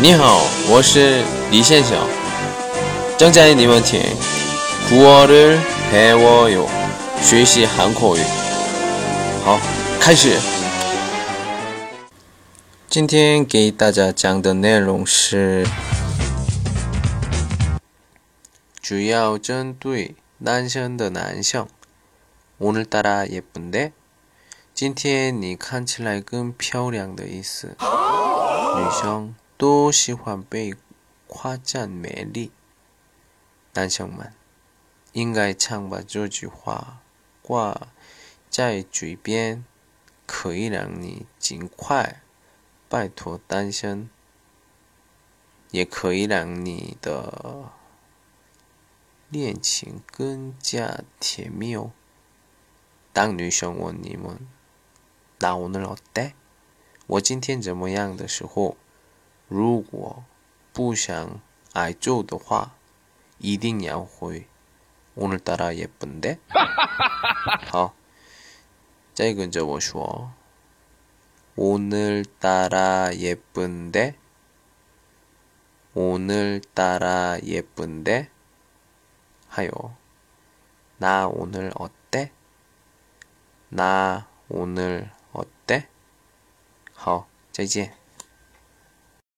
你好，我是李先生。正在你们听古어를배워요学习韩国语。好，开始。今天给大家讲的内容是主要针对男生的男生。오늘따라예쁜 데？ 今天你看起来更漂亮的意思。女生。 都喜欢被夸赞美丽，男生们应该常把这句话挂在嘴边，可以让你尽快摆脱单身，也可以让你的恋情更加甜蜜哦。当女生问你们“나오늘어때”，我今天怎么样的时候。 如果不想挨揍的话，一定要回。오늘따라예쁜 데？ 好，再跟着我说。오늘따라예쁜 데？ 오늘따라예쁜 데？ 还有，나오늘어 때？ 나오늘어 때？ 好，再见。